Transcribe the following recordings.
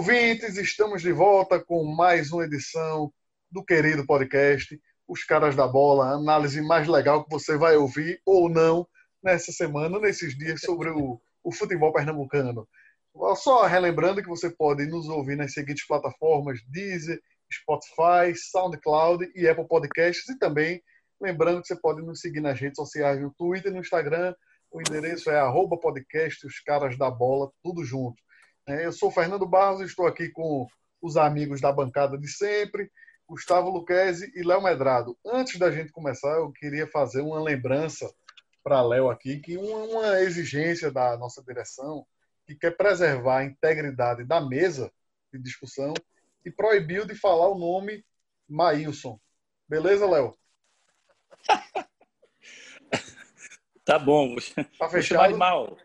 Ouvintes, estamos de volta com mais uma edição do querido podcast Os Caras da Bola, a análise mais legal que você vai ouvir ou não nessa semana, nesses dias, sobre o, o futebol pernambucano. Só relembrando que você pode nos ouvir nas seguintes plataformas: Deezer, Spotify, SoundCloud e Apple Podcasts. E também lembrando que você pode nos seguir nas redes sociais, no Twitter, no Instagram. O endereço é arroba podcast, os caras da bola, tudo junto. É, eu sou Fernando Barros, estou aqui com os amigos da bancada de sempre, Gustavo Luquezzi e Léo Medrado. Antes da gente começar, eu queria fazer uma lembrança para Léo aqui, que uma exigência da nossa direção, que quer preservar a integridade da mesa de discussão e proibiu de falar o nome Maílson. Beleza, Léo? tá bom, tá vou chamar de mal.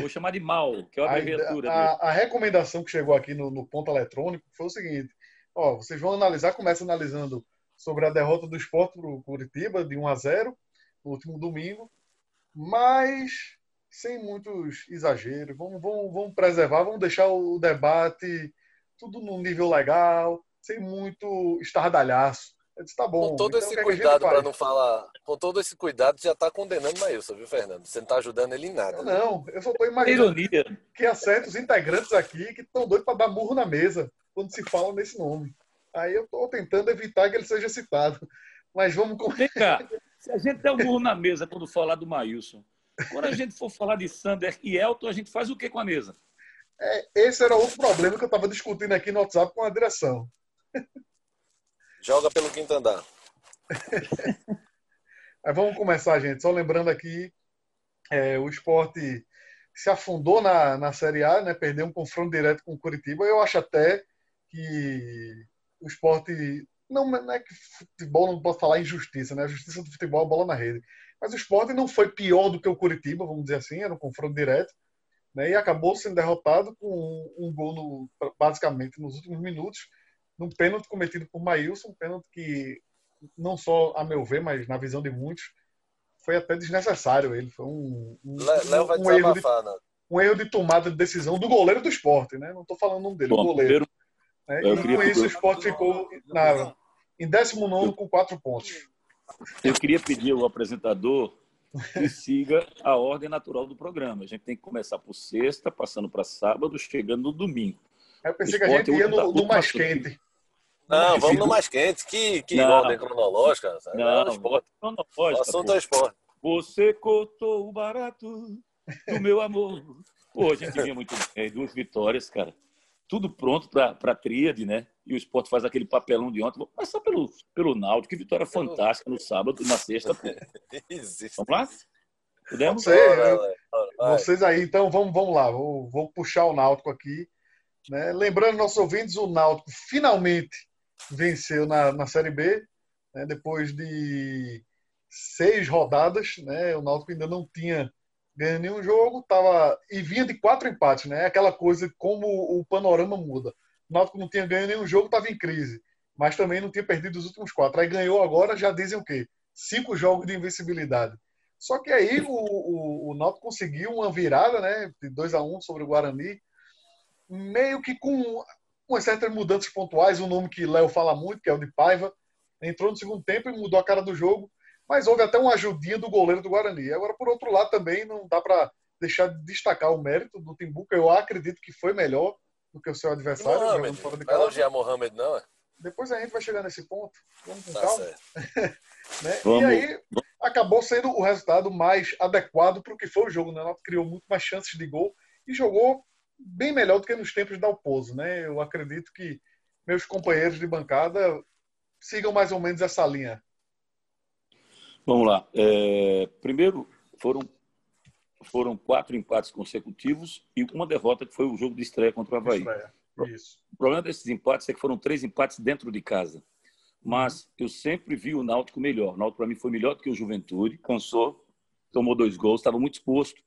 Vou chamar de mal, que é a abreviatura. A, a, a, recomendação que chegou aqui no, no ponto eletrônico foi o seguinte: ó, vocês vão analisar, começa analisando sobre a derrota do esporte para o Curitiba de 1 a 0 no último domingo, mas sem muitos exageros. Vamos, vamos, vamos preservar, vamos deixar o debate tudo num nível legal, sem muito estardalhaço. Eu disse, tá bom. Com todo então, esse é cuidado para não falar. Com todo esse cuidado, já está condenando Maílson, viu, Fernando? Você não está ajudando ele em nada. Né? Não, eu só estou imaginando Ironia. que há certos integrantes aqui que estão doidos para dar murro na mesa quando se fala nesse nome. Aí eu estou tentando evitar que ele seja citado. Mas vamos. Vem cá, se a gente der um murro na mesa quando falar do Maílson, quando a gente for falar de Sander e Elton, a gente faz o que com a mesa? É, esse era outro problema que eu estava discutindo aqui no WhatsApp com a direção. Joga pelo quinto andar. Mas vamos começar, gente. Só lembrando aqui, é, o esporte se afundou na, na Série A, né? perdeu um confronto direto com o Curitiba. Eu acho até que o esporte. Não, não é que futebol não pode falar injustiça, né? A justiça do futebol é bola na rede. Mas o esporte não foi pior do que o Curitiba, vamos dizer assim, era um confronto direto. Né? E acabou sendo derrotado com um, um gol no, basicamente nos últimos minutos num pênalti cometido por Maílson, um pênalti que, não só a meu ver, mas na visão de muitos, foi até desnecessário ele. Foi um, um, Léo vai um, erro de, né? um erro de tomada de decisão do goleiro do esporte, né? Não estou falando o nome dele, Bom, o goleiro. Primeiro, né? E com isso o esporte ficou na, em 19 com quatro pontos. Eu queria pedir ao apresentador que siga a ordem natural do programa. A gente tem que começar por sexta, passando para sábado, chegando no domingo. Eu pensei que a gente ia no, no mais quente. Não, vamos no mais quente. Que, que não. ordem cronológica? Sabe? Não, não esporte. O assunto é esporte. Você cortou o barato do meu amor. Pô, a gente vinha muito bem. Duas vitórias, cara. Tudo pronto para a tríade, né? E o esporte faz aquele papelão de ontem. Vou começar pelo, pelo Náutico. Que vitória fantástica no sábado, na sexta. Vamos lá? Podemos? Você, vocês aí, então, vamos, vamos lá. Vou, vou puxar o Náutico aqui. Né? Lembrando, nossos ouvintes, o Náutico finalmente venceu na, na Série B, né? depois de seis rodadas. Né? O Náutico ainda não tinha ganho nenhum jogo, tava, e vinha de quatro empates. Né? Aquela coisa como o panorama muda. O Náutico não tinha ganho nenhum jogo, estava em crise, mas também não tinha perdido os últimos quatro. Aí ganhou agora, já dizem o quê? Cinco jogos de invencibilidade. Só que aí o, o, o Náutico conseguiu uma virada, né, de 2 a 1 um sobre o Guarani, meio que com umas certas mudanças pontuais, um nome que Léo fala muito, que é o de Paiva, entrou no segundo tempo e mudou a cara do jogo, mas houve até uma ajudinha do goleiro do Guarani. Agora, por outro lado, também não dá para deixar de destacar o mérito do Timbuca. Eu acredito que foi melhor do que o seu adversário. Mohamed, fora de casa. Não elogiar Mohamed, não, é? Depois a gente vai chegar nesse ponto. Vamos com tá calma. né? Vamos. E aí acabou sendo o resultado mais adequado para o que foi o jogo. Né? Ela criou muito mais chances de gol e jogou bem melhor do que nos tempos da Alpozo, né? Eu acredito que meus companheiros de bancada sigam mais ou menos essa linha. Vamos lá. É, primeiro, foram, foram quatro empates consecutivos e uma derrota que foi o jogo de estreia contra o Havaí. Isso. O problema desses empates é que foram três empates dentro de casa. Mas uhum. eu sempre vi o Náutico melhor. O Náutico, para mim, foi melhor do que o Juventude. Cansou, tomou dois gols, estava muito exposto.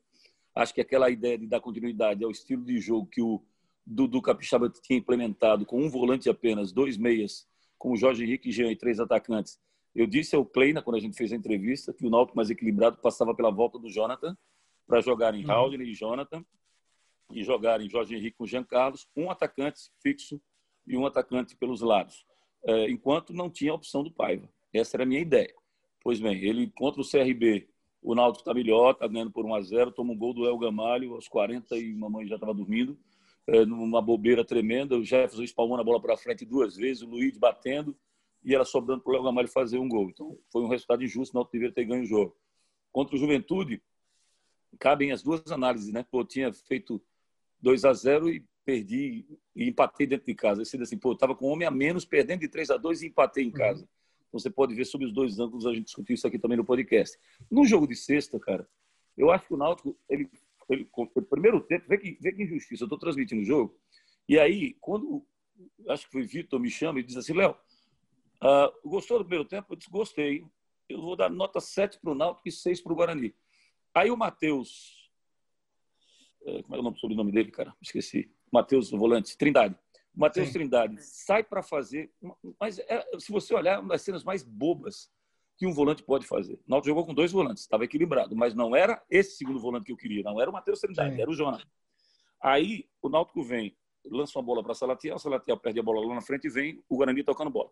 Acho que aquela ideia de dar continuidade ao estilo de jogo que o Dudu Capixaba tinha implementado, com um volante apenas, dois meias, com o Jorge Henrique Jean e três atacantes. Eu disse ao Kleina, quando a gente fez a entrevista, que o Náutico mais equilibrado passava pela volta do Jonathan para jogar em uhum. e Jonathan. e jogarem Jorge Henrique com Jean Carlos, um atacante fixo e um atacante pelos lados, é, enquanto não tinha a opção do Paiva. Essa era a minha ideia. Pois bem, ele contra o CRB, o Náutico está melhor, está ganhando por 1 a 0 toma um gol do El Gamalho aos 40 e mamãe já estava dormindo, é, numa bobeira tremenda. O Jefferson espalmando a bola para frente duas vezes, o Luiz batendo e era sobrando para o El Gamalho fazer um gol. Então foi um resultado injusto, o Náutico deveria ter ganho o jogo. Contra o Juventude, cabem as duas análises, né? Pô, tinha feito 2 a 0 e perdi e empatei dentro de casa. Assim, assim, pô, estava com um homem a menos, perdendo de 3 a 2 e empatei em uhum. casa. Você pode ver sobre os dois ângulos, a gente discutiu isso aqui também no podcast. No jogo de sexta, cara, eu acho que o Náutico, ele, ele, o primeiro tempo, vê que, vê que injustiça, eu estou transmitindo o jogo, e aí, quando, acho que foi Vitor, me chama e diz assim, Léo, uh, gostou do primeiro tempo? Eu disse, gostei. Eu vou dar nota 7 para o Náutico e 6 para o Guarani. Aí o Matheus, é, como é o nome, sobrenome dele, cara? Esqueci. Matheus, volante, Trindade. Matheus Trindade sai para fazer, mas é, se você olhar, é uma das cenas mais bobas que um volante pode fazer. O Náutico jogou com dois volantes, estava equilibrado, mas não era esse segundo volante que eu queria, não era o Matheus Trindade, Sim. era o Jonas. Aí o Náutico vem, lança uma bola para Salatiel, o Salatiel perde a bola lá na frente e vem o Guarani tocando bola.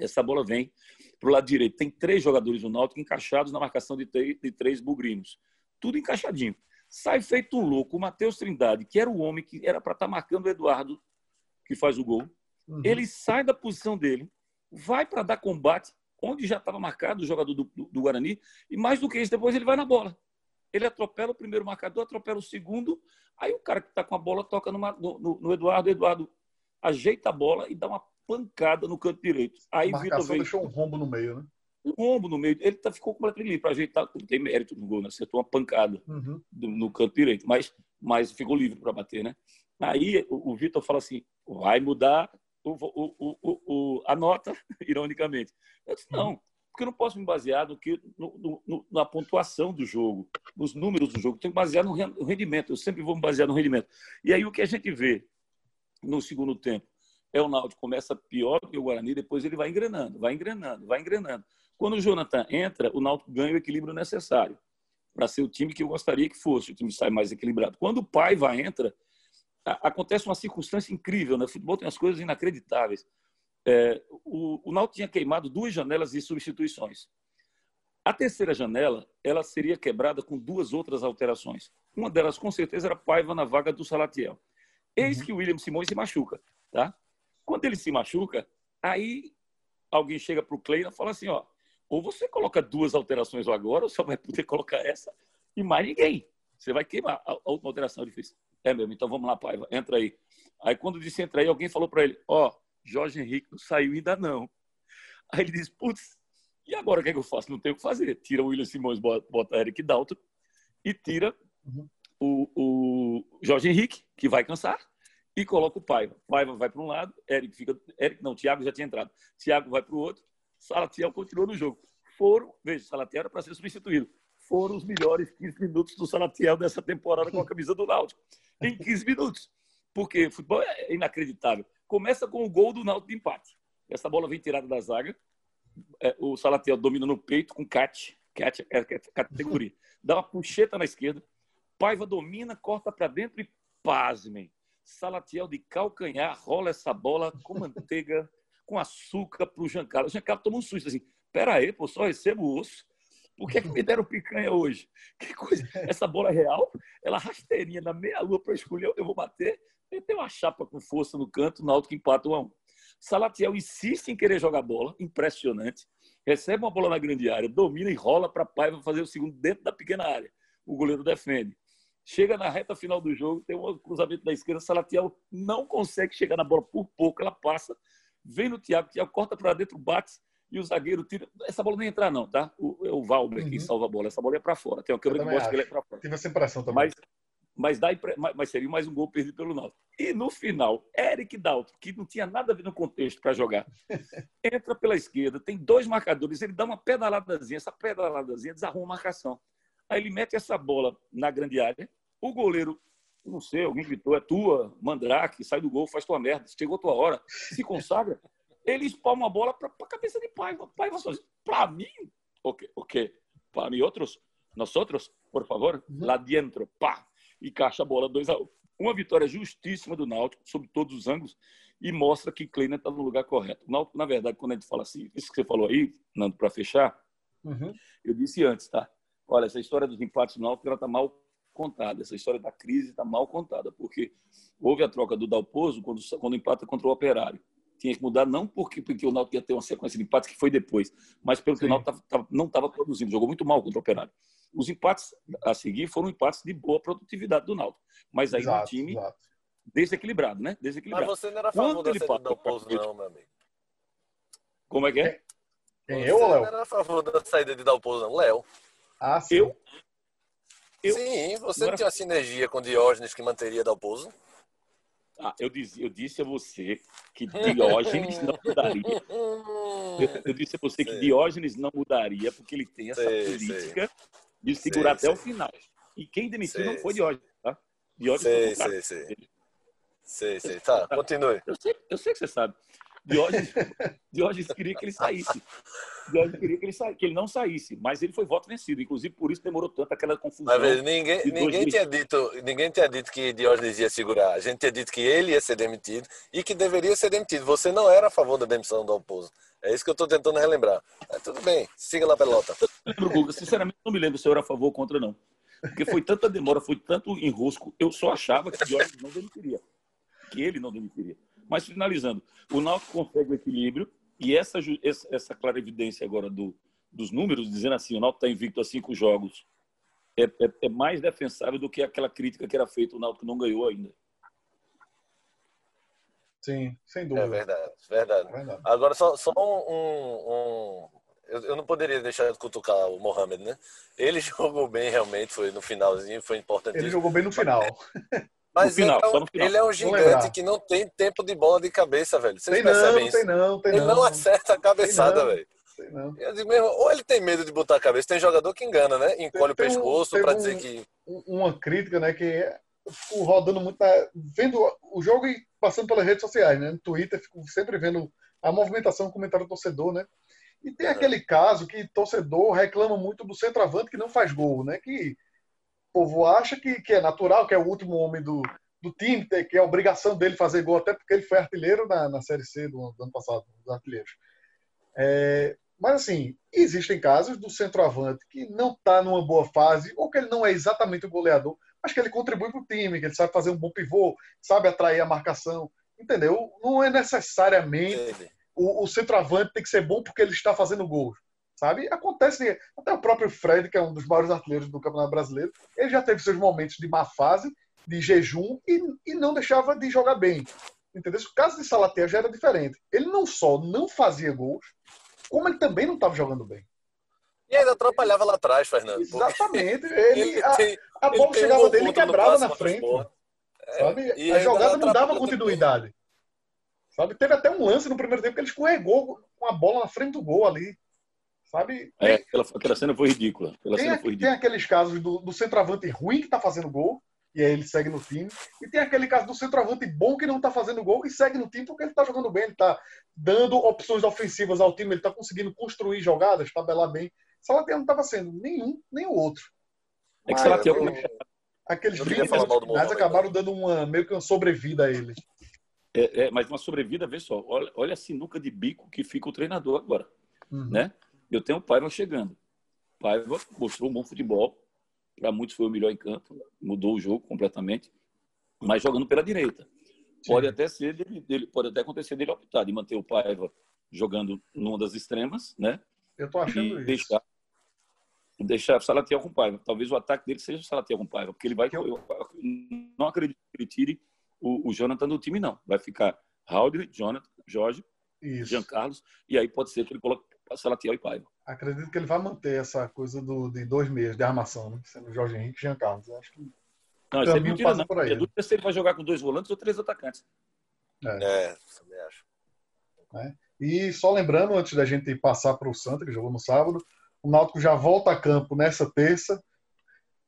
Essa bola vem para o lado direito. Tem três jogadores do Náutico encaixados na marcação de três, de três bugrinos. Tudo encaixadinho. Sai feito um louco o Matheus Trindade, que era o homem que era para estar tá marcando o Eduardo, que faz o gol. Uhum. Ele sai da posição dele, vai para dar combate, onde já estava marcado o jogador do, do, do, Guarani, e mais do que isso, depois ele vai na bola. Ele atropela o primeiro marcador, atropela o segundo, aí o cara que está com a bola toca numa, no, no, Eduardo, o Eduardo ajeita a bola e dá uma pancada no canto direito. Aí a marcação veio... deixou um rombo no meio, né? Um rombo no meio. Ele tá, ficou completamente livre para ajeitar. Tem mérito no gol, né? Acertou uma pancada uhum. do, no canto direito, mas, mas ficou livre para bater, né? Aí o, o Vitor fala assim: vai mudar o, o, a nota, ironicamente. Eu disse: não, porque eu não posso me basear no que, no, no, na pontuação do jogo, nos números do jogo. Tenho que basear no rendimento. Eu sempre vou me basear no rendimento. E aí o que a gente vê no segundo tempo é o Náutico começa pior que o Guarani, depois ele vai engrenando, vai engrenando, vai engrenando. Quando o Jonathan entra, o Náutico ganha o equilíbrio necessário para ser o time que eu gostaria que fosse, o time sai mais equilibrado. Quando o Paiva entra, acontece uma circunstância incrível, né? O futebol tem as coisas inacreditáveis. É, o, o Náutico tinha queimado duas janelas de substituições. A terceira janela, ela seria quebrada com duas outras alterações. Uma delas, com certeza, era Paiva na vaga do Salatiel. Eis uhum. que o William Simões se machuca, tá? Quando ele se machuca, aí alguém chega para o Kleina e fala assim, ó, ou você coloca duas alterações agora, ou só vai poder colocar essa e mais ninguém. Você vai queimar. A, última alteração ele fez. É mesmo, então vamos lá, Paiva, entra aí. Aí quando disse entra aí, alguém falou para ele, ó, Jorge Henrique não saiu ainda não. Aí ele disse, putz, e agora o que, é que eu faço? Não tenho o que fazer. Tira o William Simões, bota Eric Dalton e tira uhum. o, o Jorge Henrique, que vai cansar, e coloca o Paiva. Paiva vai para um lado, Eric fica. Eric não, Thiago já tinha entrado. Thiago vai para o outro, Salatiel continua no jogo. Foram, veja, Salatiel era para ser substituído. Foram os melhores 15 minutos do Salatiel dessa temporada com a camisa do Náutico. Em 15 minutos. Porque futebol é inacreditável. Começa com o gol do Náutico de empate. Essa bola vem tirada da zaga. É, o Salatiel domina no peito com cat. Cat é, categoria. Dá uma puxeta na esquerda. Paiva domina, corta para dentro e pasmem Salatiel de calcanhar rola essa bola com manteiga, com açúcar para o Giancarlo. O Giancarlo toma um susto assim: pera aí, pô, só recebo o osso. Por que, é que me deram picanha hoje? Que coisa. Essa bola é real, ela rasteirinha na meia-lua para escolher, eu vou bater. Ele tem uma chapa com força no canto, na que empata um a um. Salatiel insiste em querer jogar bola, impressionante. Recebe uma bola na grande área, domina e rola para Paiva fazer o segundo dentro da pequena área. O goleiro defende. Chega na reta final do jogo, tem um cruzamento da esquerda, Salatiel não consegue chegar na bola por pouco, ela passa, vem no Thiago, Thiago corta para dentro, bate e o zagueiro tira. Essa bola nem entrar, não, tá? O, é o Valber uhum. quem salva a bola. Essa bola é para fora. Tem uma câmera que mostra que ele é para fora. Tive essa impressão também. Mas, mas, dá, mas seria mais um gol perdido pelo Náutico. E no final, Eric Dalton, que não tinha nada a ver no contexto para jogar, entra pela esquerda, tem dois marcadores, ele dá uma pedaladazinha, essa pedaladazinha desarruma a marcação. Aí ele mete essa bola na grande área. O goleiro, não sei, alguém gritou, é tua, Mandrake, sai do gol, faz tua merda, chegou tua hora, se consagra. Ele espalma a bola para a cabeça de Paiva. Paiva só para mim, o quê? O quê? Para mim, outros, nós outros, por favor, uhum. lá dentro, pá, e caixa a bola 2 a 1 um. Uma vitória justíssima do Náutico, sob todos os ângulos, e mostra que Kleiner está no lugar correto. O Náutico, na verdade, quando a gente fala assim, isso que você falou aí, Nando, para fechar, uhum. eu disse antes, tá? Olha, essa história dos empates do Náutico está mal contada. Essa história da crise está mal contada, porque houve a troca do Dalpozo quando, quando empata contra o Operário. Tinha que mudar não porque, porque o Náutico ia ter uma sequência de empates que foi depois, mas pelo Sim. que o Náutico tava, tava, não estava produzindo. Jogou muito mal contra o Operário. Os empates a seguir foram empates de boa produtividade do Náutico. Mas aí exato, o time exato. desequilibrado, né? Desequilibrado. Mas você não era a favor da saída do Dalpozo, não, meu amigo. Como é que é? Quem, eu ou Léo? Você não era a favor da saída de Dalpozo, não. Léo. Ah, sim. Eu? eu sim, você não tinha uma sinergia com Diógenes que manteria Dalpozo? Ah, eu, disse, eu disse a você que Diógenes não mudaria. Eu, eu disse a você que Diógenes não mudaria porque ele tem essa política de segurar até o final. E quem demitiu não foi Diógenes, tá? Diógenes sei, sei, sei. Sei, sei. Tá, continue. Eu sei, eu sei que você sabe. Diógenes, Diógenes queria que ele saísse. Diógenes queria que ele, sa... que ele não saísse, mas ele foi voto vencido. Inclusive, por isso demorou tanto aquela confusão. Mas, ninguém, ninguém, tinha dito, ninguém tinha dito que Diógenes ia segurar. A gente tinha dito que ele ia ser demitido e que deveria ser demitido. Você não era a favor da demissão do Alpozo. É isso que eu estou tentando relembrar. Mas tudo bem, siga lá, pelota. lembro, Guga. Sinceramente, não me lembro se eu era a favor ou contra, não. Porque foi tanta demora, foi tanto enrosco. Eu só achava que Diógenes não demitiria. Que ele não demitiria. Mas, finalizando, o Náutico consegue o equilíbrio e essa, essa clara evidência agora do, dos números, dizendo assim, o Náutico está invicto a cinco jogos, é, é, é, mais defensável do que aquela crítica que era feita, o Náutico não ganhou ainda. Sim, sem dúvida. É verdade, verdade. É verdade. Agora, só, só um, um, eu, eu, não poderia deixar de cutucar o Mohamed, né? Ele jogou bem realmente, foi no finalzinho, foi importante. Ele jogou bem no final. Mas final, ele, é um, final. ele, é um, gigante que não tem tempo de bola de cabeça, velho. Vocês tem percebem não, isso? Tem não, tem ele não. não acerta a cabeçada, velho. Eu digo mesmo, ou ele tem medo de botar a cabeça. Tem jogador que engana, né? Encolhe tem, o pescoço para um, dizer que. Uma crítica, né? Que é, fico rodando muito. Vendo o jogo e passando pelas redes sociais, né? No Twitter, fico sempre vendo a movimentação, o comentário do torcedor, né? E tem aquele caso que torcedor reclama muito do centroavante que não faz gol, né? Que povo acha que, que é natural, que é o último homem do, do time, que é a obrigação dele fazer gol, até porque ele foi artilheiro na, na Série C do, do ano passado, dos artilheiros. É, mas, assim, existem casos do centroavante que não está numa boa fase, ou que ele não é exatamente o goleador, mas que ele contribui para o time, que ele sabe fazer um bom pivô, sabe atrair a marcação, entendeu? Não é necessariamente o, o centroavante tem que ser bom porque ele está fazendo gols sabe? Acontece, até o próprio Fred, que é um dos maiores artilheiros do Campeonato Brasileiro, ele já teve seus momentos de má fase, de jejum, e, e não deixava de jogar bem. Entendeu? O caso de Salatea já era diferente. Ele não só não fazia gols, como ele também não estava jogando bem. E ainda atrapalhava lá atrás, Fernando. Exatamente. Ele, ele a, tem, a bola chegava um dele e quebrava na frente. É, sabe? a jogada não dava continuidade. Sabe? Teve até um lance no primeiro tempo que ele escorregou com a bola na frente do gol ali. Sabe? É, aquela, aquela cena foi ridícula. Aquela tem, cena foi ridícula. tem aqueles casos do, do centroavante ruim que está fazendo gol, e aí ele segue no time. E tem aquele caso do centroavante bom que não está fazendo gol e segue no time porque ele está jogando bem, ele está dando opções ofensivas ao time, ele está conseguindo construir jogadas, tabelar bem. Salatea não estava sendo nenhum, nem o outro. É que Salatea... Eu, é aqueles 20 finais acabaram dando uma, meio que uma sobrevida a ele. É, é, mas uma sobrevida, vê só, olha, olha a sinuca de bico que fica o treinador agora. Uhum. Né? Eu tenho o Paiva chegando. Paiva mostrou um bom futebol. Para muitos foi o melhor em campo. Mudou o jogo completamente. Mas jogando pela direita. Sim. Pode até ser dele, dele, pode até acontecer dele optar de manter o Paiva jogando numa das extremas, né? Eu tô achando e deixar, isso. Deixar o Salatiel com Paiva. Talvez o ataque dele seja o Salatiel com Paiva, porque ele vai. Eu... Eu não acredito que ele tire o, o Jonathan do time, não. Vai ficar Raul, Jonathan, Jorge, Isso. Jean Carlos, e aí pode ser que ele coloque Salatiel e Paiva. Acredito que ele vai manter essa coisa do, de dois meses de armação, né? sendo Jorge Henrique e Jean Carlos. Acho que não, isso é mentira, não. Por aí, né? se ele vai jogar com dois volantes ou três atacantes. É, é também acho. É. E só lembrando, antes da gente passar para o Santa, que jogou no sábado, o Náutico já volta a campo nessa terça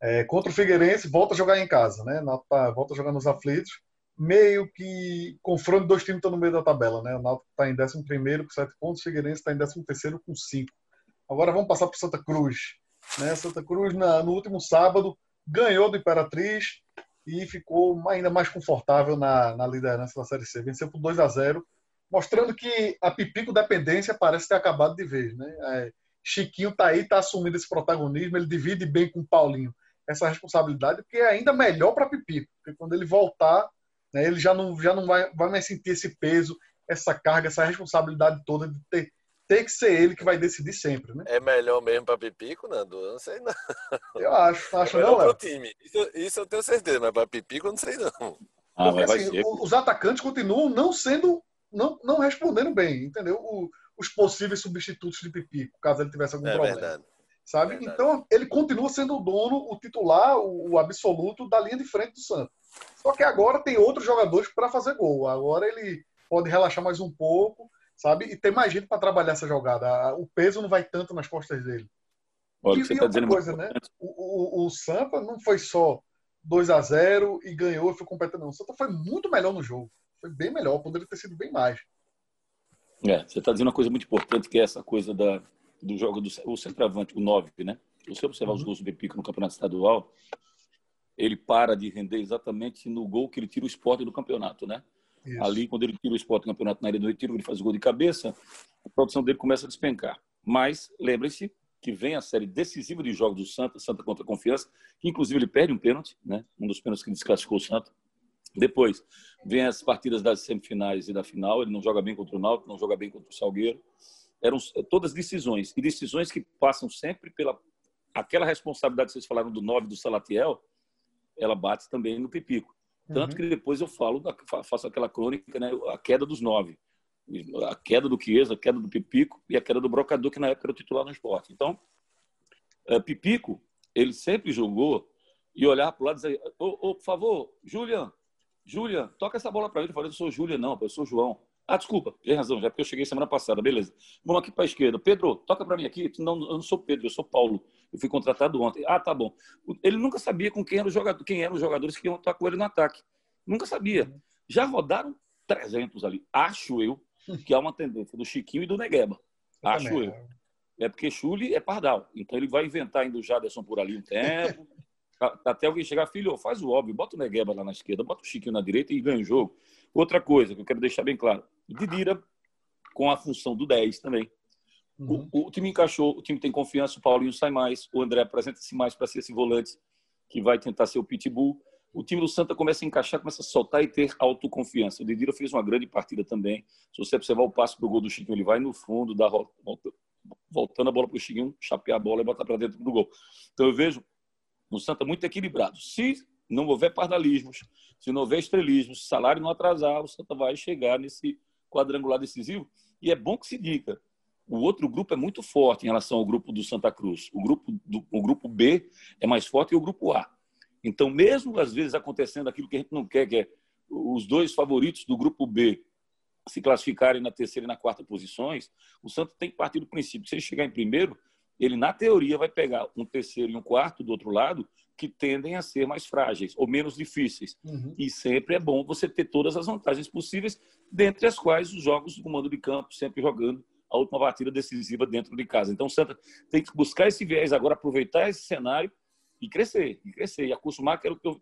é, contra o Figueirense, volta a jogar em casa, né? Náutico tá, volta a jogar nos aflitos meio que confronto dois times estão no meio da tabela, né? O Náutico está em 11 com 7 pontos, o Figueirense está em 13 com 5. Agora vamos passar para Santa Cruz. Né? Santa Cruz, na, no último sábado, ganhou do Imperatriz, e ficou ainda mais confortável na, na liderança da Série C. Venceu por 2 a 0 mostrando que a Pipico Dependência parece ter acabado de vez. Né? É, Chiquinho está aí, está assumindo esse protagonismo, ele divide bem com o Paulinho essa responsabilidade, porque é ainda melhor para Pipico, porque quando ele voltar, né, ele já não, já não vai, vai mais sentir esse peso, essa carga, essa responsabilidade toda de ter, ter que ser ele que vai decidir sempre. Né? É melhor mesmo para Pipico, Nando? Eu não sei não. Eu acho, acho é melhor não, time. Isso, isso, eu tenho certeza, mas para Pipico eu não sei não. Ah, porque, assim, os atacantes continuam não sendo não, não respondendo bem, entendeu? O, os possíveis substitutos de Pipico, caso ele tivesse algum é problema. Verdade. Sabe? Verdade. Então, ele continua sendo o dono, o titular, o, o, absoluto da linha de frente do Santos. Só que agora tem outros jogadores para fazer gol. Agora ele pode relaxar mais um pouco, sabe? E tem mais gente para trabalhar essa jogada. O peso não vai tanto nas costas dele. Olha, e, você e tá outra coisa, né? O, o, o Sampa não foi só 2 a 0 e ganhou e foi competente, não. O Santa foi muito melhor no jogo. Foi bem melhor, poderia ter sido bem mais. É, você está dizendo uma coisa muito importante, que é essa coisa da, do jogo do o centroavante, o 9, né? Se você observar uhum. os gols do Bepico no campeonato estadual, ele para de render exatamente no gol que ele tira o esporte do campeonato, né? Isso. Ali, quando ele tira o esporte do campeonato na área do retiro, ele faz o gol de cabeça, a produção dele começa a despencar. Mas, lembre-se que vem a série decisiva de jogos do Santa, Santa contra a Confiança, que inclusive ele perde um pênalti, né? Um dos pênaltis que desclassificou o Santa. Depois, vem as partidas das semifinais e da final. Ele não joga bem contra o Náutico, não joga bem contra o Salgueiro. Eram todas decisões. E decisões que passam sempre pela aquela responsabilidade que vocês falaram do 9 do Salatiel, ela bate também no Pipico. Tanto uhum. que depois eu falo, faço aquela crônica, né, a queda dos nove. A queda do Chiesa, a queda do Pipico e a queda do Brocador, que na época era o titular no esporte. Então, é, Pipico, ele sempre jogou e olhar para o lado e dizer: ô, por favor, Julian, Júlia, toca essa bola para mim. Eu falei, eu sou Júlia, não, eu sou João. Ah, desculpa, tem razão, já porque eu cheguei semana passada, beleza. Vamos aqui para a esquerda. Pedro, toca para mim aqui. Não, eu não sou Pedro, eu sou Paulo. Eu fui contratado ontem. Ah, tá bom. Ele nunca sabia com quem, era o jogador, quem eram os jogadores que iam estar com ele no ataque. Nunca sabia. Já rodaram 300 ali. Acho eu que há uma tendência do Chiquinho e do Negueba. Eu Acho também. eu. É porque Chuli é pardal. Então ele vai inventar ainda o Jaderson por ali um tempo. até alguém chegar, filho, faz o óbvio, bota o Negueba lá na esquerda, bota o Chiquinho na direita e ganha o jogo. Outra coisa que eu quero deixar bem claro: Didira com a função do 10 também. Uhum. O, o, time encaixou, o time tem confiança, o Paulinho sai mais, o André apresenta-se mais para ser esse volante que vai tentar ser o pitbull. O time do Santa começa a encaixar, começa a soltar e ter autoconfiança. O Didira fez uma grande partida também. Se você observar o passo para o gol do Chiquinho, ele vai no fundo, dá volta, voltando a bola para o Chiquinho, chapear a bola e botar para dentro do gol. Então eu vejo um Santa muito equilibrado. Se não houver pardalismos, se não houver estrelismos, se o salário não atrasar, o Santa vai chegar nesse quadrangular decisivo. E é bom que se diga, o outro grupo é muito forte em relação ao grupo do Santa Cruz. O grupo, do, o grupo B é mais forte que o grupo A. Então, mesmo às vezes acontecendo aquilo que a gente não quer, que é os dois favoritos do grupo B se classificarem na terceira e na quarta posições, o Santa tem que partir do princípio se ele chegar em primeiro, ele, na teoria, vai pegar um terceiro e um quarto do outro lado que tendem a ser mais frágeis ou menos difíceis. Uhum. E sempre é bom você ter todas as vantagens possíveis, dentre as quais os jogos do comando de campo, sempre jogando a última partida decisiva dentro de casa. Então, o Santa tem que buscar esse viés agora, aproveitar esse cenário e crescer, e crescer, e acostumar aquilo que eu,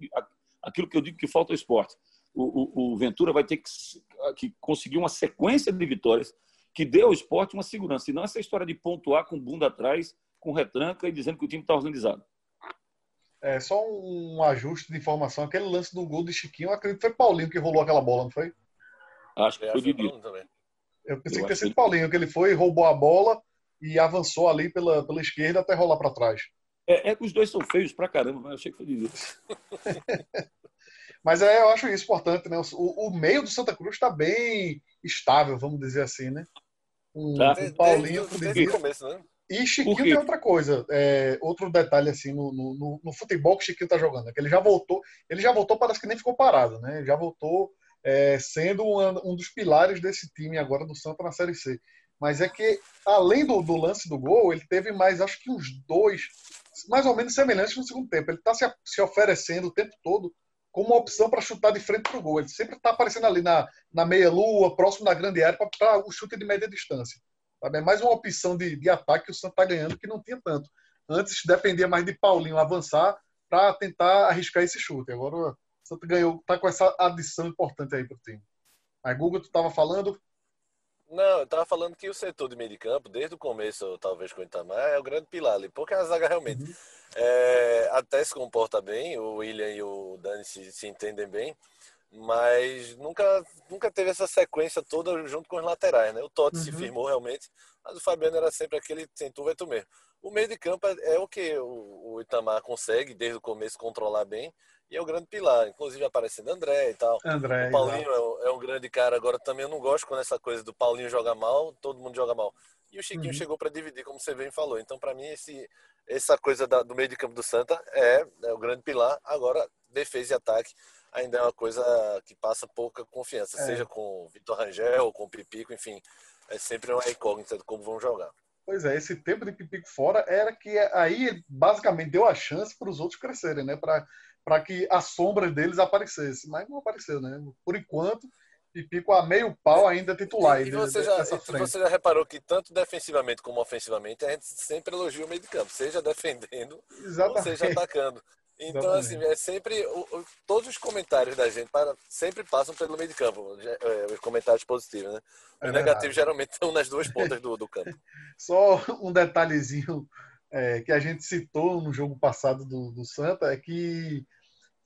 aquilo que eu digo que falta ao esporte. O, o, o Ventura vai ter que, que conseguir uma sequência de vitórias que dê ao esporte uma segurança. E não essa história de pontuar com bunda atrás, com retranca e dizendo que o time está organizado. É, só um ajuste de informação. Aquele lance do gol de Chiquinho, eu acredito que foi Paulinho que rolou aquela bola, não foi? Acho que foi Didi. Eu pensei eu que tinha sido Paulinho, que ele foi, roubou a bola e avançou ali pela, pela esquerda até rolar para trás. É, é, que os dois são feios pra caramba, mas eu achei que foi Didi. mas é, eu acho isso importante, né? O, o meio do Santa Cruz está bem estável, vamos dizer assim, né? Um, tá. um Paulinho desde, desde começo, né? E Chiquinho tem outra coisa, é, outro detalhe assim no, no, no, futebol que Chiquinho tá jogando, é que ele já voltou, ele já voltou, parece que nem ficou parado, né? Ele já voltou é, sendo um, dos pilares desse time agora do Santa na Série C. Mas é que, além do, do, lance do gol, ele teve mais, acho que uns dois, mais ou menos semelhantes no segundo tempo. Ele está se, se oferecendo o tempo todo como uma opção para chutar de frente para o gol. Ele sempre está aparecendo ali na, na meia-lua, próximo da grande área, para o chute de média distância. Sabe? É mais uma opção de, de ataque que o Santos está ganhando, que não tinha tanto. Antes dependia mais de Paulinho avançar para tentar arriscar esse chute. Agora Santa ganhou, tá com essa adição importante aí pro time. Aí, Guga, tu tava falando? Não, eu tava falando que o setor de meio de campo, desde o começo, talvez com o Itamar, é o grande pilar ali. Porque a zaga realmente uhum. é, até se comporta bem, o William e o Dani se, se entendem bem mas nunca, nunca teve essa sequência toda junto com os laterais, né? O Totti uhum. se firmou realmente, mas o Fabiano era sempre aquele sem tu vai tu mesmo. O meio de campo é, é o que o, o, Itamar consegue desde o começo controlar bem e é o grande pilar, inclusive aparecendo André e tal. André, o Paulinho é, é, um grande cara, agora também eu não gosto quando essa coisa do Paulinho joga mal, todo mundo joga mal. E o Chiquinho uhum. chegou para dividir, como você bem falou. Então, para mim, esse, essa coisa da, do meio de campo do Santa é, é o grande pilar. Agora, defesa e ataque ainda é uma coisa que passa pouca confiança, é. seja com o Vitor Rangel ou com o Pipico, enfim, é sempre uma incógnita de como vão jogar. Pois é, esse tempo de Pipico fora era que aí basicamente deu a chance para os outros crescerem, né? Para que a sombra deles aparecesse, mas não apareceu, né? Por enquanto, Pipico a meio pau ainda é titular. E, e você, já, você já reparou que tanto defensivamente como ofensivamente a gente sempre elogia o meio de campo, seja defendendo Exatamente. ou seja atacando. Então, assim, é sempre. O, o, todos os comentários da gente para, sempre passam pelo meio de campo, é, os comentários positivos, né? Os é negativos geralmente estão nas duas pontas do, do campo. Só um detalhezinho é, que a gente citou no jogo passado do, do Santa é que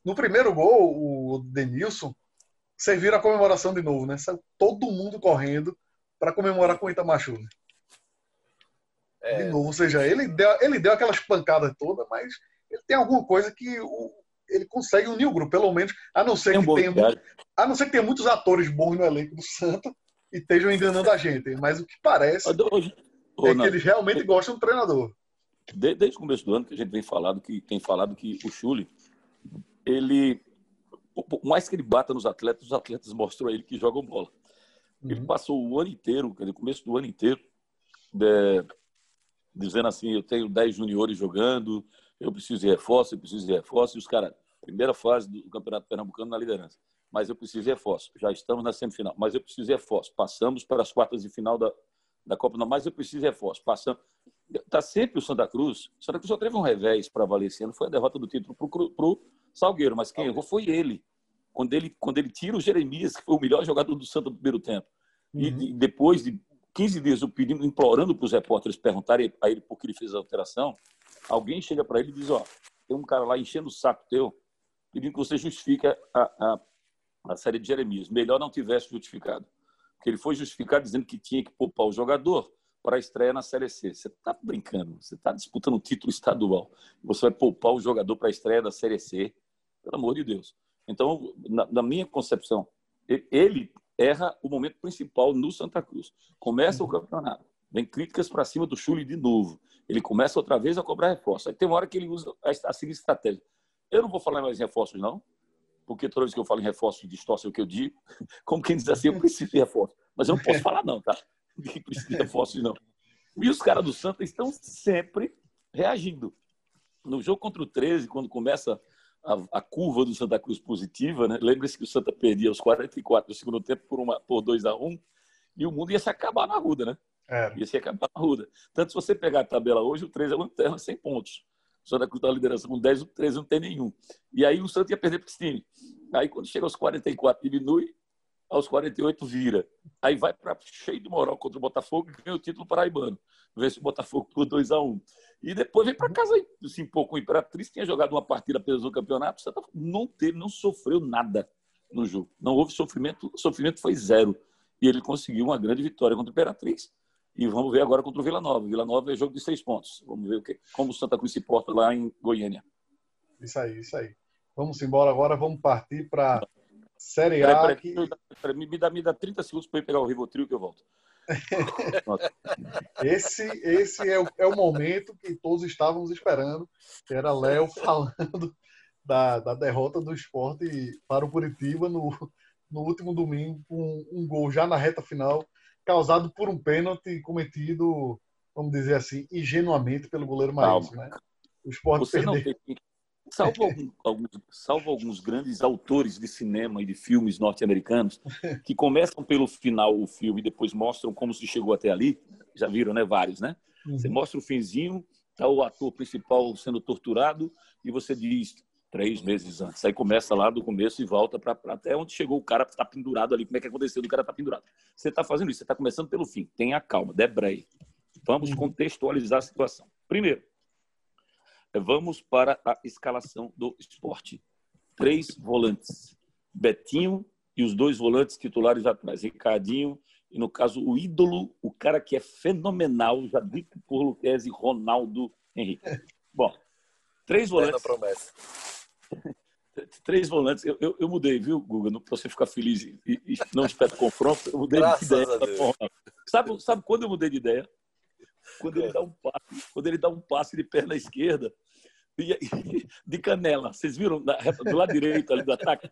no primeiro gol, o Denilson serviram a comemoração de novo, né? Saiu todo mundo correndo para comemorar com o Itamachu. É... De novo, ou seja, ele deu, ele deu aquelas pancadas todas, mas ele tem alguma coisa que o, ele consegue unir o grupo, pelo menos, a não ser que tenha, muito, a não ser que tenha muitos atores bons no elenco do Santa e estejam enganando a gente. Mas o que parece é que eles realmente gostam do treinador. Desde, o começo do ano que a gente vem falado que tem falado que o Chuli, ele por mais que ele bata nos atletas, os atletas mostram a ele que jogam bola. Uhum. Ele passou o ano inteiro, no começo do ano inteiro, de, dizendo assim: eu tenho 10 juniores jogando, eu preciso de reforço, eu preciso de reforço. E os caras, primeira fase do Campeonato Pernambucano na liderança. Mas eu preciso de reforço. Já estamos na semifinal. Mas eu preciso de reforço. Passamos para as quartas de final da, da Copa Não, mas eu preciso de reforço. Passamos. Está sempre o Santa Cruz. O Santa Cruz só teve um revés para valer esse ano. Foi a derrota do título para o Salgueiro. Mas quem errou foi ele. Quando ele, quando ele tira o Jeremias, que foi o melhor jogador do Santa no primeiro tempo. Uhum. E, e depois de 15 dias eu pedindo, implorando para os repórteres perguntarem a ele por que ele fez a alteração, alguém chega para ele e diz: Ó, tem um cara lá enchendo o saco teu, pedindo que você justifique a, a, a série de Jeremias. Melhor não tivesse justificado. Porque ele foi justificado dizendo que tinha que poupar o jogador para a estreia na Série C. Você está brincando, você está disputando um título estadual. Você vai poupar o jogador para a estreia da Série C. Pelo amor de Deus. Então, na, na minha concepção, ele erra o momento principal no Santa Cruz. Começa o campeonato, vem críticas para cima do Chuli de novo. Ele começa outra vez a cobrar reforço. Aí tem uma hora que ele usa a, seguinte estratégia. Eu não vou falar mais em reforços, não, porque toda vez que eu falo em reforço, distorce o que eu digo. Como quem diz assim, eu preciso de reforço. Mas eu não posso falar, não, tá? Que preciso de reforços, não. E os caras do Santa estão sempre reagindo. No jogo contra o 13, quando começa a, a curva do Santa Cruz positiva, né? Lembre-se que o Santa perdia aos 44 do segundo tempo por, uma, por 2 a 1 e o mundo ia se acabar na ruda, né? É. Ia se acabar na ruda. Tanto se você pegar a tabela hoje, o 13 é lanterna, 100 pontos. O Santa Cruz está liderança com 10, o 13 não tem nenhum. E aí o Santa ia perder para esse time. Aí quando chega aos 44, diminui, aos 48 vira. Aí vai para cheio de moral contra o Botafogo e ganha o título paraibano. Vence o Botafogo por 2 a 1 E depois vem para casa assim, um pouco. O Imperatriz tinha jogado uma partida apenas no campeonato, Santa não teve, não sofreu nada no jogo. Não houve sofrimento, o sofrimento foi zero. E ele conseguiu uma grande vitória contra o Imperatriz. E vamos ver agora contra o Vila Nova. Vila Nova é jogo de seis pontos. Vamos ver o que, como o Santa Cruz se porta lá em Goiânia. Isso aí, isso aí. Vamos embora agora, vamos partir para Série A. Peraí, peraí, peraí, me, dá, me dá 30 segundos para eu pegar o Rivotril que eu volto. esse esse é, o, é o momento que todos estávamos esperando, que era Léo falando da, da derrota do esporte para o Curitiba no, no último domingo, com um gol já na reta final causado por um pênalti cometido, vamos dizer assim, ingenuamente pelo goleiro Maílson, né? O esporte Você perdeu. tem... Salvo, alguns, salvo alguns grandes autores de cinema e de filmes norte-americanos que começam pelo final o filme e depois mostram como se chegou até ali. Já viram, né? Vários, né? Uhum. Você mostra o finzinho, tá o ator principal sendo torturado e você diz Três meses antes. Aí começa lá do começo e volta para até onde chegou o cara que está pendurado ali. Como é que aconteceu do cara tá pendurado? Você está fazendo isso, você está começando pelo fim. Tenha calma, debreie. Vamos uhum. contextualizar a situação. Primeiro, vamos para a escalação do esporte. Três volantes. Betinho e os dois volantes titulares atrás. Ricardinho e, no caso, o ídolo, o cara que é fenomenal, já dito por Luquezzi, Ronaldo Henrique. Bom, três volantes. promessa. Três volantes. Eu, eu, eu, mudei, viu, Guga? Para você ficar feliz e, e não espeta confronto, eu mudei Graças de ideia. Sabe, sabe quando eu mudei de ideia? Quando ele dá um passe, quando ele dá um passe de perna esquerda e, de canela. Vocês viram do lado direito ali do ataque?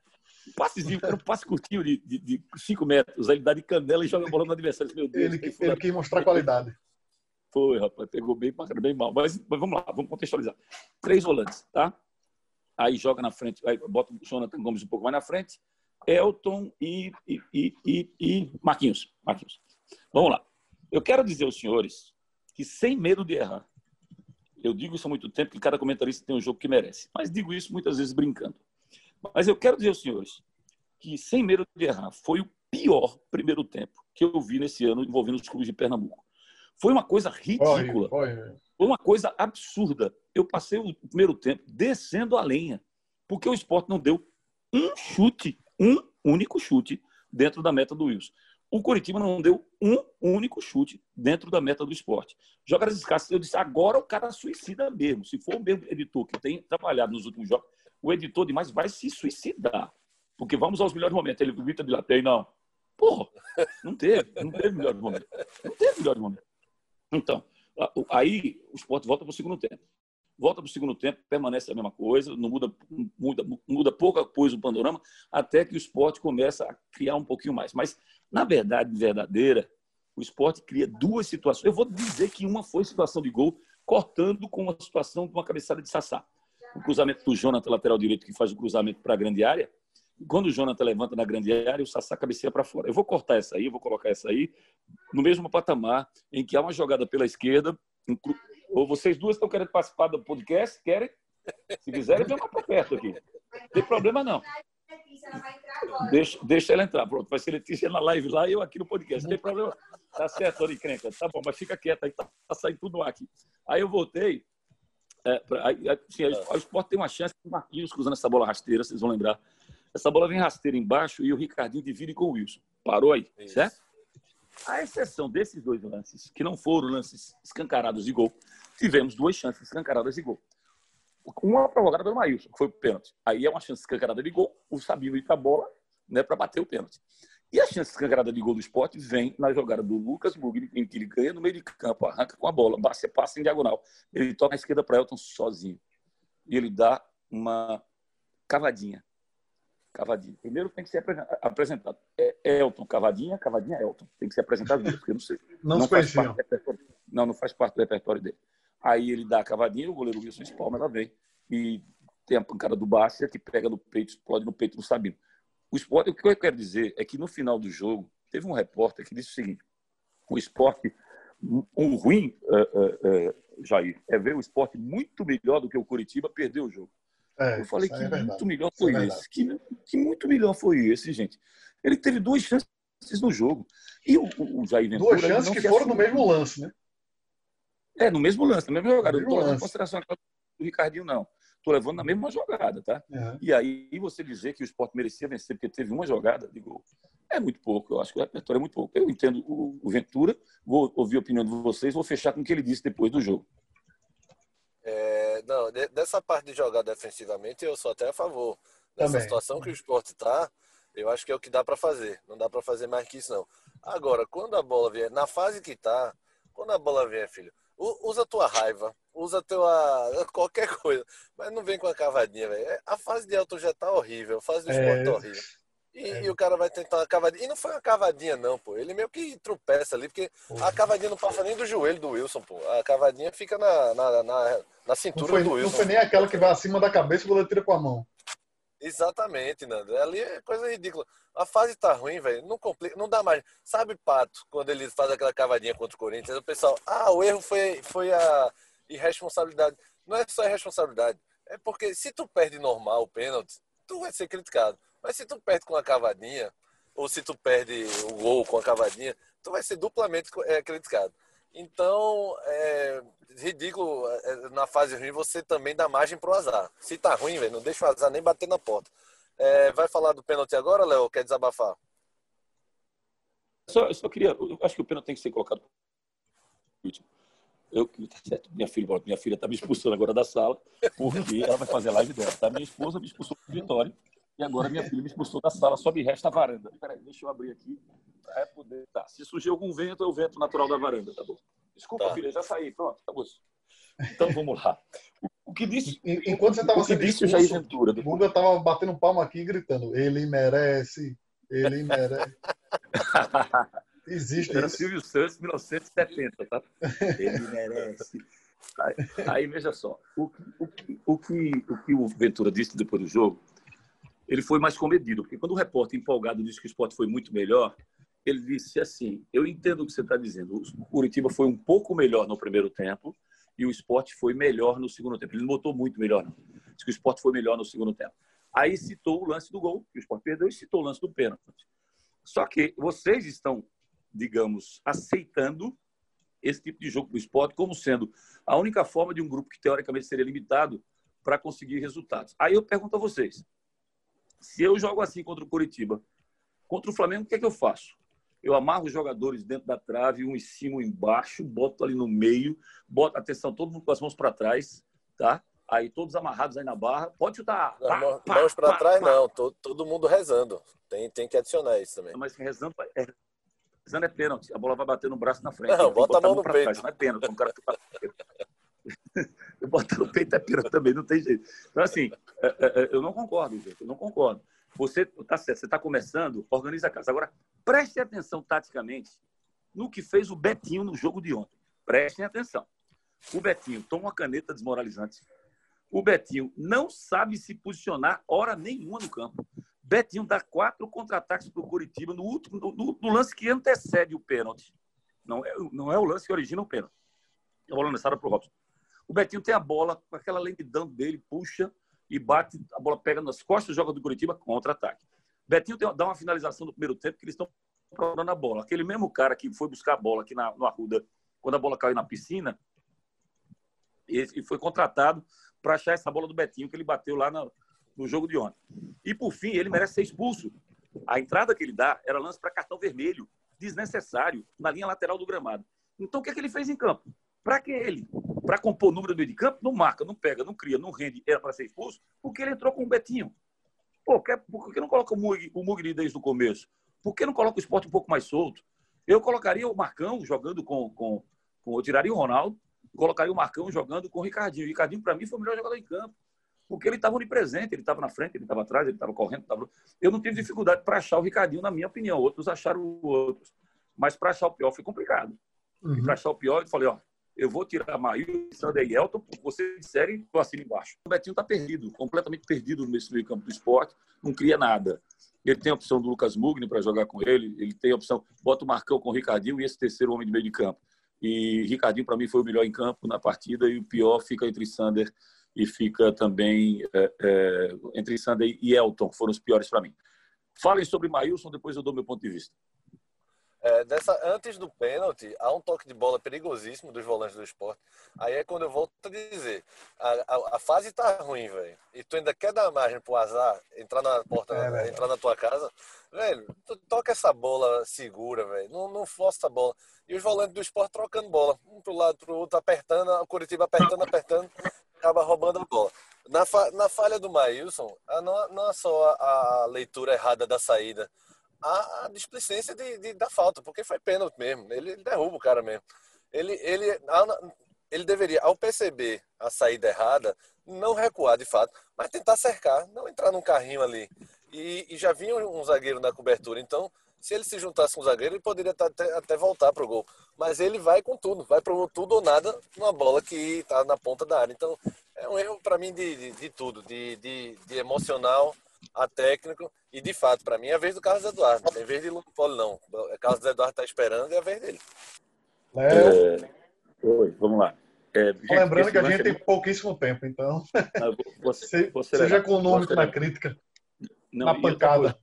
Um passezinho, era um passe curtinho de, de, de cinco metros. Aí ele dá de canela e joga a bola no adversário. Meu Deus, ele, que ele quis mostrar qualidade. Foi, rapaz, pegou bem, bem mal. Mas, mas, vamos lá, vamos contextualizar. Três volantes, tá? Aí joga na frente, aí bota o Jonathan Gomes um pouco mais na frente, Elton e, e, e, e Marquinhos. Marquinhos. Vamos lá. Eu quero dizer aos senhores que, sem medo de errar, eu digo isso há muito tempo, que cada comentarista tem um jogo que merece, mas digo isso muitas vezes brincando. Mas eu quero dizer aos senhores que, sem medo de errar, foi o pior primeiro tempo que eu vi nesse ano envolvendo os clubes de Pernambuco. Foi uma coisa ridícula. Foi, foi. foi uma coisa absurda. Eu passei o primeiro tempo descendo a lenha, porque o esporte não deu um chute, um único chute dentro da meta do Wilson. O Coritiba não deu um único chute dentro da meta do esporte. Jogadas escassas, eu disse, agora o cara suicida mesmo. Se for o mesmo editor que tem trabalhado nos últimos jogos, o editor demais vai se suicidar. Porque vamos aos melhores momentos. Ele grita de latei, não. Porra, não teve, não teve melhor momento. Não teve melhor momento. Então, aí o esporte volta para o segundo tempo. Volta para o segundo tempo, permanece a mesma coisa, não muda, muda, muda pouca coisa o panorama, até que o esporte começa a criar um pouquinho mais. Mas, na verdade verdadeira, o esporte cria duas situações. Eu vou dizer que uma foi situação de gol, cortando com a situação de uma cabeçada de Sassá. O cruzamento do Jonathan, lateral direito, que faz o cruzamento para a grande área, quando o Jonathan levanta na grande área, o Sassá cabeceia para fora. Eu vou cortar essa aí, vou colocar essa aí no mesmo patamar em que há uma jogada pela esquerda. Ou vocês duas estão querendo participar do podcast? Querem? Se quiserem, vem mais para perto aqui. Não tem problema não. Deixa, deixa ela entrar. Pronto, vai ser Letícia na live lá e eu aqui no podcast. Não tem problema. Tá certo, Tori Crenca. Tá bom, mas fica quieta aí, tá, tá saindo tudo aqui. Aí eu voltei. É, pra, aí, assim, o Sport tem uma chance Marquinhos cruzando essa bola rasteira, vocês vão lembrar essa bola vem rasteira embaixo e o Ricardinho divide com o Wilson. Parou aí, Isso. certo? A exceção desses dois lances, que não foram lances escancarados de gol, tivemos duas chances escancaradas de gol. Uma provocada pelo Maílson, que foi o pênalti. Aí é uma chance escancarada de gol, o Sabino ir para a bola né, para bater o pênalti. E a chance escancarada de gol do esporte vem na jogada do Lucas Mugni, em que ele ganha no meio de campo, arranca com a bola, passa, passa em diagonal. Ele toca à esquerda para Elton sozinho. E ele dá uma cavadinha. Cavadinha. Primeiro tem que ser apresentado. É Elton, Cavadinha, Cavadinha, Elton. Tem que ser apresentado porque eu não sei. Não, não faz parte Não, não faz parte do repertório dele. Aí ele dá a cavadinha, o goleiro Wilson espalma, ela vem. E tem a pancada do Bárcia que pega no peito, explode no peito do Sabino. O esporte, o que eu quero dizer é que no final do jogo, teve um repórter que disse o seguinte: o esporte, um ruim, uh, uh, uh, Jair, é ver o esporte muito melhor do que o Curitiba perder o jogo. É, eu falei que é muito melhor foi é esse. Que, que, muito melhor foi esse, gente. Ele teve duas chances no jogo. E o, o Jair Ventura. Duas chances que foram no mesmo lance, né? É, no mesmo lance, no mesmo jogada. não estou levando em consideração do Ricardinho, não. Estou levando na mesma jogada, tá? Uhum. E aí você dizer que o esporte merecia vencer porque teve uma jogada de gol. É muito pouco, eu acho que o repertório é muito pouco. Eu entendo o, o Ventura, vou ouvir a opinião de vocês, vou fechar com o que ele disse depois do jogo. É, não, dessa parte de jogar defensivamente, eu sou até a favor. Nessa Também. situação que o esporte está, eu acho que é o que dá para fazer. Não dá para fazer mais que isso, não. Agora, quando a bola vier, na fase que está, quando a bola vier, filho, usa tua raiva, usa tua. qualquer coisa. Mas não vem com a cavadinha, velho. É, a fase de alto já tá horrível, a fase do esporte é... tá horrível. E, é. e, o cara vai tentar uma cavadinha. E não foi uma cavadinha, não, pô. Ele meio que tropeça ali, porque a cavadinha não passa nem do joelho do Wilson, pô. A cavadinha fica na, na, na, na cintura foi, do Wilson. Não foi nem aquela que vai acima da cabeça e o goleiro tira com a mão. Exatamente, Nando. Ali é coisa ridícula. A fase tá ruim, velho. Não complica, não dá mais. Sabe, Pato, quando ele faz aquela cavadinha contra o Corinthians, o pessoal, ah, o erro foi, foi a irresponsabilidade. Não é só irresponsabilidade. É porque se tu perde normal o pênalti, tu vai ser criticado. Mas se tu perde com a cavadinha, ou se tu perde o gol com a cavadinha, tu vai ser duplamente é, criticado. Então, é ridículo é, na fase ruim você também dá margem pro azar. Se tá ruim, velho, não deixa o azar nem bater na porta. É, vai falar do pênalti agora, Léo? Quer desabafar? Só, eu só queria. Eu acho que o pênalti tem que ser colocado último. Eu, tá minha filha, minha filha está me expulsando agora da sala, porque ela vai fazer live dela. Tá? Minha esposa me expulsou do Vitória e agora minha filha me expulsou da sala, só me resta a varanda. Peraí, deixa eu abrir aqui para poder. Tá. Se surgir algum vento, é o vento natural da varanda, tá bom? Desculpa, tá. filha, já saí. Pronto, acabou. Então vamos lá. O que disse. Enquanto você estava sendo disse o Jair Ventura. O Guga estava batendo palma aqui gritando: ele merece, ele merece. Existe Era isso. Silvio Santos, 1970, tá? Ele merece. Aí, aí, veja só, o, o, o, que, o que o Ventura disse depois do jogo, ele foi mais comedido, porque quando o repórter empolgado disse que o esporte foi muito melhor, ele disse assim: Eu entendo o que você está dizendo. O Curitiba foi um pouco melhor no primeiro tempo e o esporte foi melhor no segundo tempo. Ele não botou muito melhor, não. Disse que o esporte foi melhor no segundo tempo. Aí citou o lance do gol, que o esporte perdeu, e citou o lance do pênalti. Só que vocês estão digamos, aceitando esse tipo de jogo para o esporte como sendo a única forma de um grupo que teoricamente seria limitado para conseguir resultados. Aí eu pergunto a vocês: se eu jogo assim contra o Curitiba, contra o Flamengo, o que é que eu faço? Eu amarro os jogadores dentro da trave, um em cima, um embaixo, boto ali no meio, boto atenção, todo mundo com as mãos para trás, tá? Aí todos amarrados aí na barra. Pode chutar. Pá, mãos para trás, pá. não. Todo, todo mundo rezando. Tem, tem que adicionar isso também. Mas rezando é, Pisando é pênalti. A bola vai bater no braço na frente. Não, bota a mão no peito. Trás, não é pênalti. Um cara que tá... eu boto no peito é pênalti também, não tem jeito. Então, assim, é, é, é, eu não concordo, gente. Eu não concordo. Você tá certo, você está começando, organiza a casa. Agora, preste atenção taticamente no que fez o Betinho no jogo de ontem. Prestem atenção. O Betinho toma uma caneta desmoralizante. O Betinho não sabe se posicionar hora nenhuma no campo. Betinho dá quatro contra-ataques para o Curitiba no, último, no, no, lance que antecede o pênalti. Não é, não é o lance que origina o pênalti. A bola lançada para o Robson. O Betinho tem a bola, com aquela lentidão dele, puxa e bate, a bola pega nas costas jogador do Curitiba, contra-ataque. Betinho tem, dá uma finalização no primeiro tempo que eles estão procurando a bola. Aquele mesmo cara que foi buscar a bola aqui na, no Arruda, quando a bola caiu na piscina, e foi contratado para achar essa bola do Betinho que ele bateu lá na, no jogo de ontem. E, por fim, ele merece ser expulso. A entrada que ele dá era lance para cartão vermelho, desnecessário, na linha lateral do gramado. Então, o que, é que ele fez em campo? Para que ele? Para compor o número do meio de campo? Não marca, não pega, não cria, não rende, era para ser expulso, porque ele entrou com o Betinho. Pô, por que não coloca o Mugni, o Mugni desde o começo? Por que não coloca o esporte um pouco mais solto? Eu colocaria o Marcão jogando com. com, com eu tiraria o Ronaldo, colocaria o Marcão jogando com o Ricardinho. O Ricardinho, para mim, foi o melhor jogador em campo porque ele estava onipresente, ele estava na frente, ele estava atrás, ele estava correndo. Tava... Eu não tive dificuldade para achar o Ricardinho, na minha opinião. Outros acharam outros. Mas para achar o pior foi complicado. Uhum. Para achar o pior, eu falei: ó, eu vou tirar Maílson, Sander e Elton, porque vocês disserem, eu assino embaixo. O Betinho está perdido, completamente perdido nesse meio campo do esporte, não cria nada. Ele tem a opção do Lucas Mugni para jogar com ele, ele tem a opção, bota o Marcão com o Ricardinho e esse terceiro homem de meio de campo. E Ricardinho, para mim, foi o melhor em campo na partida e o pior fica entre Sander e fica também é, é, entre Sander e Elton, foram os piores para mim. Falem sobre Maílson, depois eu dou meu ponto de vista. É, dessa, antes do pênalti, há um toque de bola perigosíssimo dos volantes do esporte. Aí é quando eu volto a dizer: a, a, a fase tá ruim, velho. E tu ainda quer dar margem pro azar, entrar na porta, é, entrar na tua casa, velho, tu toca essa bola segura, velho. Não, não força a bola. E os volantes do esporte trocando bola, um pro lado, pro outro, apertando, o Curitiba apertando, apertando acaba roubando a bola. Na, fa na falha do Maílson, não, não é só a, a, leitura errada da saída, a, displicência de, de, da falta, porque foi pênalti mesmo. Ele, derruba o cara mesmo. Ele, ele, ele deveria, ao perceber a saída errada, não recuar de fato, mas tentar cercar, não entrar num carrinho ali. E, e já vinha um zagueiro na cobertura, então se ele se juntasse com o zagueiro, ele poderia até, até voltar para o gol. Mas ele vai com tudo, vai para tudo ou nada numa bola que está na ponta da área. Então, é um erro para mim de, de, de, tudo, de, de, de, emocional a técnico. E de fato, para mim é a vez do Carlos Eduardo, não é vez de Luco Polo, não. O Carlos Eduardo está esperando e é a vez dele. É... Oi, vamos lá. É, gente, Lembrando que a gente tem pouquíssimo tempo, então. Não, você, você seja econômico na crítica. Não, na pancada.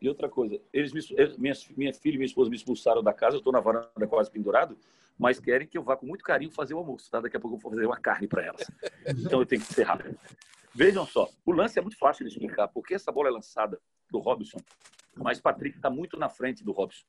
E outra coisa, eles me, minha, minha filha e minha esposa me expulsaram da casa, eu estou na varanda quase pendurado, mas querem que eu vá com muito carinho fazer o almoço, tá? Daqui a pouco eu vou fazer uma carne para elas. Então eu tenho que ser rápido. Vejam só, o lance é muito fácil de explicar, porque essa bola é lançada do Robson, mas Patrick está muito na frente do Robson.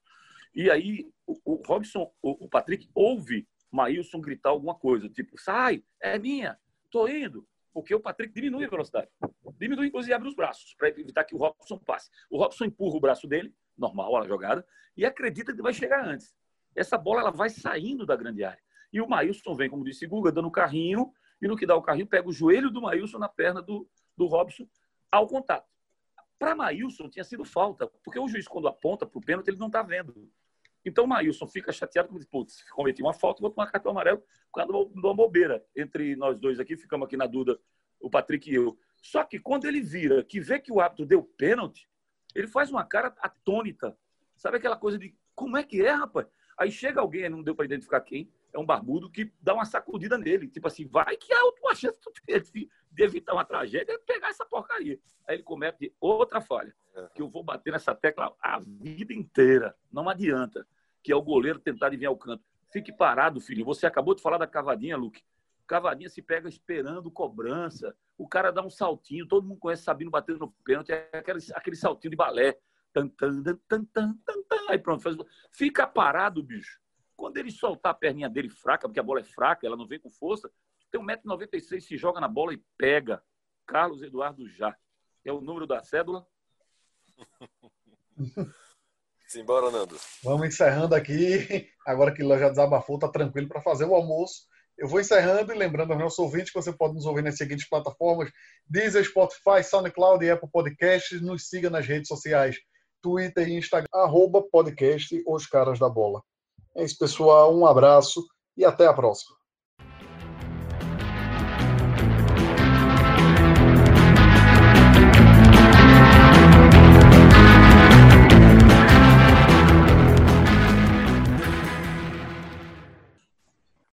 E aí o, o Robson, o, o Patrick ouve Maílson gritar alguma coisa, tipo, sai, é minha, tô indo porque o Patrick diminui a velocidade. Diminui, inclusive, abre os braços para evitar que o Robson passe. O Robson empurra o braço dele, normal a jogada, e acredita que vai chegar antes. Essa bola ela vai saindo da grande área. E o Maílson vem, como disse Guga, dando carrinho, e no que dá o carrinho, pega o joelho do Maílson na perna do, do Robson ao contato. Para Maílson tinha sido falta, porque o juiz, quando aponta para o pênalti, ele não está vendo. Então o Maílson fica chateado, como putz, cometi uma falta, vou tomar cartão amarelo por causa de uma bobeira. Entre nós dois aqui, ficamos aqui na dúvida, o Patrick e eu. Só que quando ele vira, que vê que o árbitro deu pênalti, ele faz uma cara atônita. Sabe aquela coisa de como é que é, rapaz? Aí chega alguém, não deu para identificar quem, é um barbudo que dá uma sacudida nele. Tipo assim, vai que a última chance de evitar uma tragédia é pegar essa porcaria. Aí ele comete outra falha, que eu vou bater nessa tecla a vida inteira. Não adianta, que é o goleiro tentar adivinhar o canto. Fique parado, filho. Você acabou de falar da cavadinha, Luke. Cavadinha se pega esperando cobrança. O cara dá um saltinho. Todo mundo conhece Sabino batendo no pênalti. É aquele, aquele saltinho de balé. Tan, tan, tan, tan, tan, tan, Aí pronto. Faz... Fica parado, bicho. Quando ele soltar a perninha dele fraca, porque a bola é fraca, ela não vem com força, tem 1,96m, se joga na bola e pega. Carlos Eduardo Já. É o número da cédula. Simbora, Nando. Vamos encerrando aqui. Agora que o já desabafou, tá tranquilo para fazer o almoço. Eu vou encerrando e lembrando aos nossos ouvintes que você pode nos ouvir nas seguintes plataformas: Deezer, Spotify, SoundCloud e Apple Podcasts. Nos siga nas redes sociais, Twitter e Instagram, arroba podcast Os Caras da Bola. É isso, pessoal. Um abraço e até a próxima.